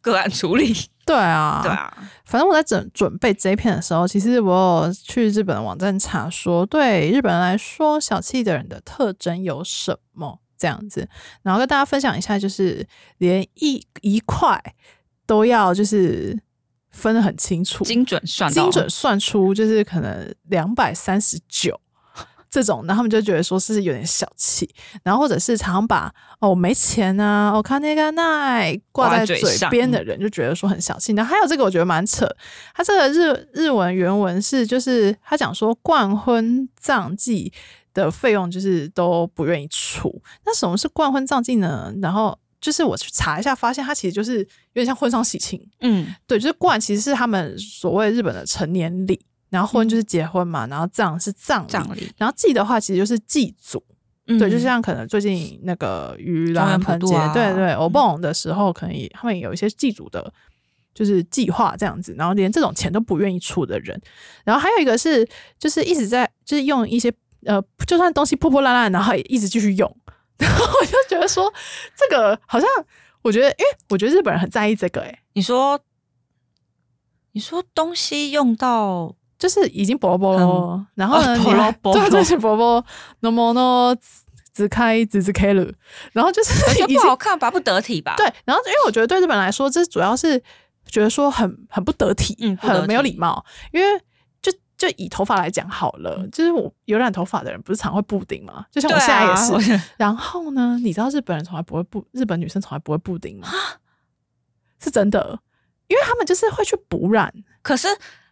个案处理。对啊，*laughs* 对啊，反正我在准准备这一片的时候，其实我有去日本的网站查，说对日本人来说，小气的人的特征有什么这样子，然后跟大家分享一下，就是连一一块都要就是分得很清楚，精准算精准算出，就是可能两百三十九。这种，然后他们就觉得说是有点小气，然后或者是常把哦没钱啊，我看那个奈挂在嘴边的人就觉得说很小气。然后还有这个我觉得蛮扯，他这个日日文原文是就是他讲说冠婚葬祭的费用就是都不愿意出。那什么是冠婚葬祭呢？然后就是我去查一下，发现它其实就是有点像婚丧喜庆。嗯，对，就是冠其实是他们所谓日本的成年礼。然后婚就是结婚嘛，然后葬是葬礼，然后祭的话其实就是祭祖，对，就像可能最近那个盂兰盆节，对对，我蹦的时候可能他们有一些祭祖的，就是计划这样子，然后连这种钱都不愿意出的人，然后还有一个是就是一直在就是用一些呃，就算东西破破烂烂，然后也一直继续用，*laughs* 然后我就觉得说这个好像我觉得，因为我觉得日本人很在意这个，哎，你说你说东西用到。就是已经薄薄了，然后呢，对，就是薄薄，no more no，只开只只开了，然后就是 *laughs* 不好看吧，不得体吧？对，然后因为我觉得对日本来说，这主要是觉得说很很不得体，嗯，很没有礼貌，因为就就以头发来讲好了，就是我有染头发的人不是常会布丁吗？就像我现在也是。然后呢，你知道日本人从来不会布，日本女生从来不会布丁吗？是真的，因为他们就是会去补染。可是，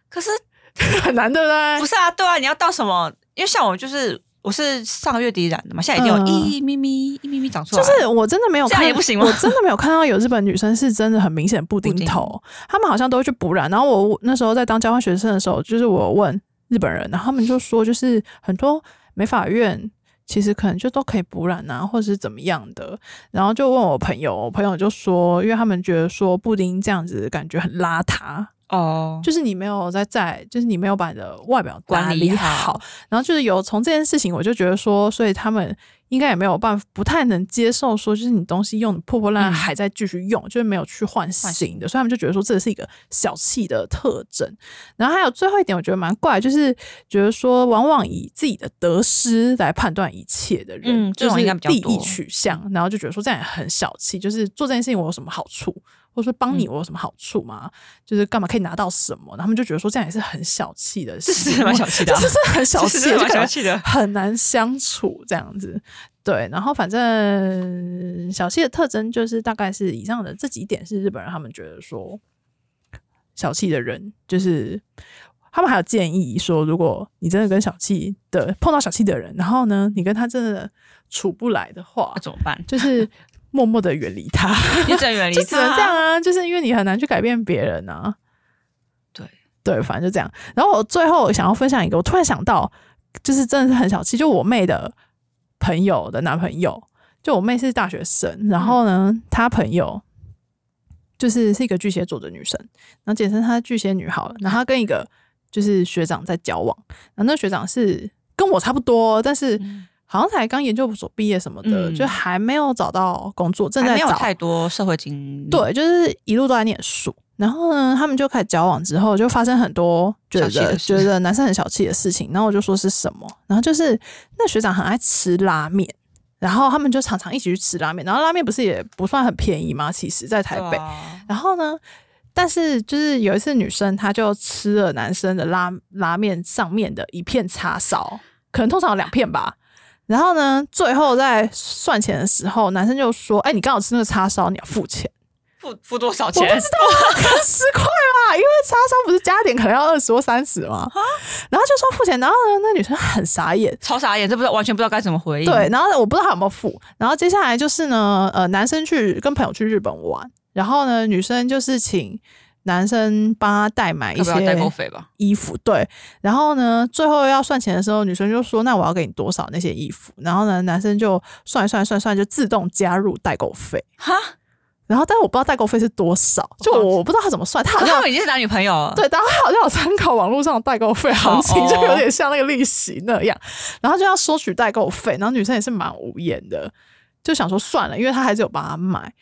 可是 *laughs* 很难，对不对？不是啊，对啊，你要到什么？因为像我就是。我是上个月底染的嘛，现在已经有一咪咪一咪咪长出来。就是我真的没有看，也不行吗？我真的没有看到有日本女生是真的很明显布丁头，他们好像都会去补染。然后我那时候在当交换学生的时候，就是我问日本人，然后他们就说，就是很多美发院其实可能就都可以补染啊，或者是怎么样的。然后就问我朋友，我朋友就说，因为他们觉得说布丁这样子感觉很邋遢。哦，就是你没有在在，就是你没有把你的外表管理好，然后就是有从这件事情，我就觉得说，所以他们应该也没有办法，不太能接受说，就是你东西用破破烂烂还在继续用，就是没有去换新的，所以他们就觉得说这是一个小气的特征。然后还有最后一点，我觉得蛮怪，就是觉得说，往往以自己的得失来判断一切的人，就是利益取向，然后就觉得说这样也很小气，就是做这件事情我有什么好处？或者说帮你我有什么好处吗？就是干嘛可以拿到什么？他们就觉得说这样也是很小气的，是蛮小气的，*laughs* 就是很小气，蛮小气的，很难相处这样子。对，然后反正小气的特征就是大概是以上的这几点是日本人他们觉得说小气的人，就是他们还有建议说，如果你真的跟小气的碰到小气的人，然后呢，你跟他真的处不来的话，怎么办？就是。默默的远离他，你只能远离他，只能这样啊！就是因为你很难去改变别人啊。对对，反正就这样。然后我最后想要分享一个，我突然想到，就是真的是很小气，就我妹的朋友的男朋友，就我妹是大学生，然后呢，她朋友就是是一个巨蟹座的女生，然后简称她巨蟹女好了。然后她跟一个就是学长在交往，然后那个学长是跟我差不多，但是。好像才刚研究所毕业什么的，就还没有找到工作，正在找。太多社会经历。对，就是一路都在念书。然后呢，他们就开始交往之后，就发生很多觉得觉得男生很小气的事情。然后我就说是什么？然后就是那学长很爱吃拉面，然后他们就常常一起去吃拉面。然后拉面不是也不算很便宜吗？其实，在台北。然后呢，但是就是有一次女生她就吃了男生的拉拉面上面的一片叉烧，可能通常有两片吧。然后呢，最后在算钱的时候，男生就说：“哎，你刚好吃那个叉烧，你要付钱，付付多少钱？我不知道，十块吧，因为叉烧不是加点可能要二十或三十吗？然后就说付钱，然后呢，那女生很傻眼，超傻眼，这不知道完全不知道该怎么回应。对，然后我不知道他有没有付。然后接下来就是呢，呃，男生去跟朋友去日本玩，然后呢，女生就是请。男生帮他代买一些代购费吧，衣服对，然后呢，最后要算钱的时候，女生就说：“那我要给你多少那些衣服？”然后呢，男生就算一算算算，就自动加入代购费哈。然后，但是我不知道代购费是多少，就我不知道他怎么算。他好像已经是男女朋友了，对，但他好像有参考网络上的代购费行情，就有点像那个利息那样。然后就要收取代购费，然后女生也是蛮无言的，就想说算了，因为他还是有帮他买。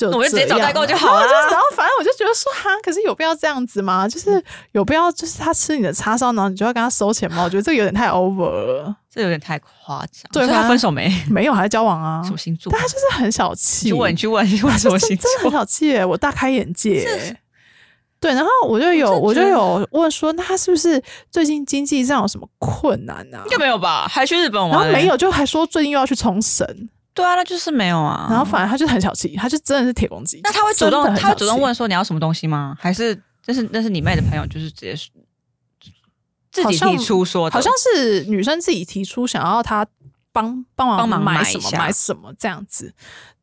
我就直接找代购就好了。*laughs* 然后反正我就觉得说哈，可是有必要这样子吗？就是有必要，就是他吃你的叉烧，然后你就要跟他收钱吗？我觉得这个有点太 over 了，这有点太夸张。对，他分手没？没有，还在交往啊？什么星座？但他就是很小气。去问，去问，去问什么星座？真的很小气，我大开眼界。对，然后我就有，我就有问说，那他是不是最近经济上有什么困难啊？应该没有吧？还去日本玩？然后没有，就还说最近又要去冲绳。对啊，那就是没有啊。然后反而他就很小气，他就真的是铁公鸡。那他会主动，他会主动问说你要什么东西吗？还是那是那是你妹的朋友，就是直接自己提出说，好像是女生自己提出想要他帮帮忙帮忙买什么买什么这样子。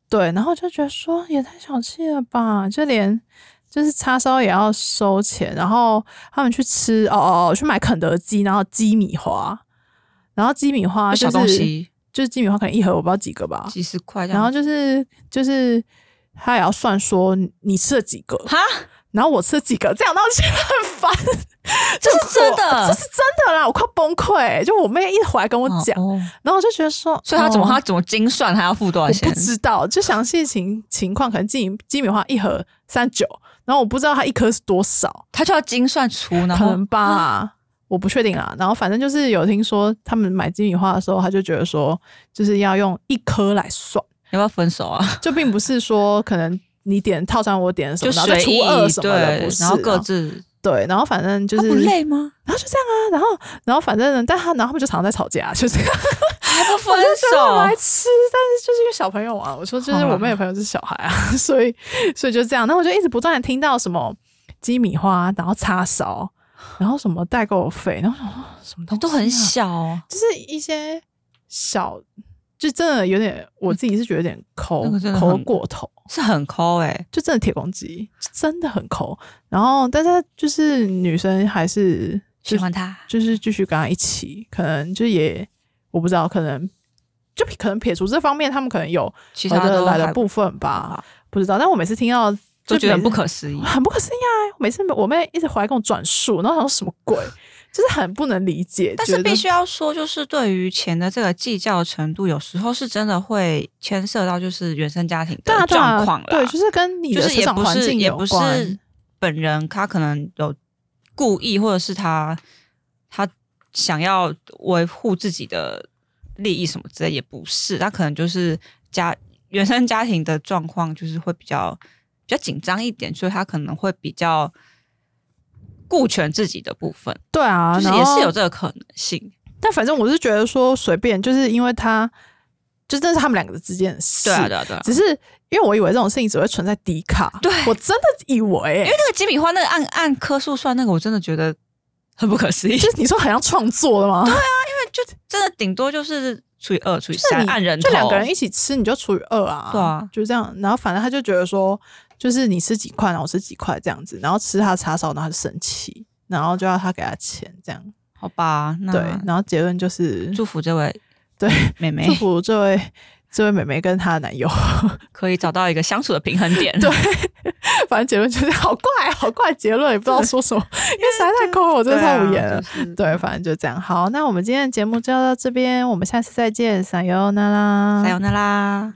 对，然后就觉得说也太小气了吧，就连就是叉烧也要收钱，然后他们去吃哦哦去买肯德基，然后鸡米花，然后鸡米花小东西。就是鸡米花可能一盒我不知道几个吧，几十块。然后就是就是他也要算说你吃了几个哈，然后我吃了几个，这样，然后就很烦。*laughs* 这是真的，这是真的啦，我快崩溃。就我妹一回来跟我讲，然后我就觉得说，所以他怎么他怎么精算，他要付多少钱？不知道，就详细情情况，可能鸡鸡米花一盒三九，然后我不知道他一颗是多少，他就要精算出，可能吧。我不确定啊，然后反正就是有听说他们买鸡米花的时候，他就觉得说就是要用一颗来算，要不要分手啊？就并不是说可能你点套餐我点什么，然后再除二什么的，不是，然后各自。对，然后反正就是不累吗？然后就这样啊，然后然后反正，但他然后他们就常常在吵架，就是 *laughs* 还不分手，来吃，但是就是因为小朋友啊，我说就是我妹的朋友是小孩啊，*laughs* 所以所以就这样，那我就一直不断的听到什么鸡米花，然后叉烧，然后什么代购费，然后什么什么都很小，就是一些小。就真的有点，我自己是觉得有点抠，抠过头，是很抠哎，就真的铁公鸡，真的很抠。然后，但是就是女生还是喜欢他，就是继续跟他一起，可能就也我不知道，可能就可能撇除这方面，他们可能有其他的来的部分吧，不知道。但我每次听到就觉得很不可思议，很不可思议啊！每次我妹一直回来跟我转述，然后想说什么鬼。就是很不能理解，但是必须要说，就是对于钱的这个计较程度，有时候是真的会牵涉到就是原生家庭的状况了。对，就是跟你的成长环境有关。本人他可能有故意，或者是他他想要维护自己的利益什么之类，也不是。他可能就是家原生家庭的状况，就是会比较比较紧张一点，所以他可能会比较。顾全自己的部分，对啊，就是也是有这个可能性。但反正我是觉得说随便，就是因为他，就这是他们两个之间的事。对啊，对啊，对啊。只是因为我以为这种事情只会存在迪卡，对我真的以为，因为那个鸡米花那个按按颗数算那个，我真的觉得很不可思议。就是你说很像创作的吗？对啊，因为就真的顶多就是除以二，除以三，按人就两个人一起吃，你就除以二啊。对啊，就这样。然后反正他就觉得说，就是你吃几块，然后我吃几块这样子，然后吃他叉烧，然后他就生气。然后就要他给他钱，这样好吧？对，然后结论就是祝福这位对妹妹，祝福这位这位妹妹跟她的男友 *laughs* 可以找到一个相处的平衡点。对，反正结论就是好怪，好怪，结论也不知道说什么，因为实在太抠了，我真的太无言了。对，反正就这样。好，那我们今天的节目就到这边，我们下次再见，撒由那拉，撒由那拉。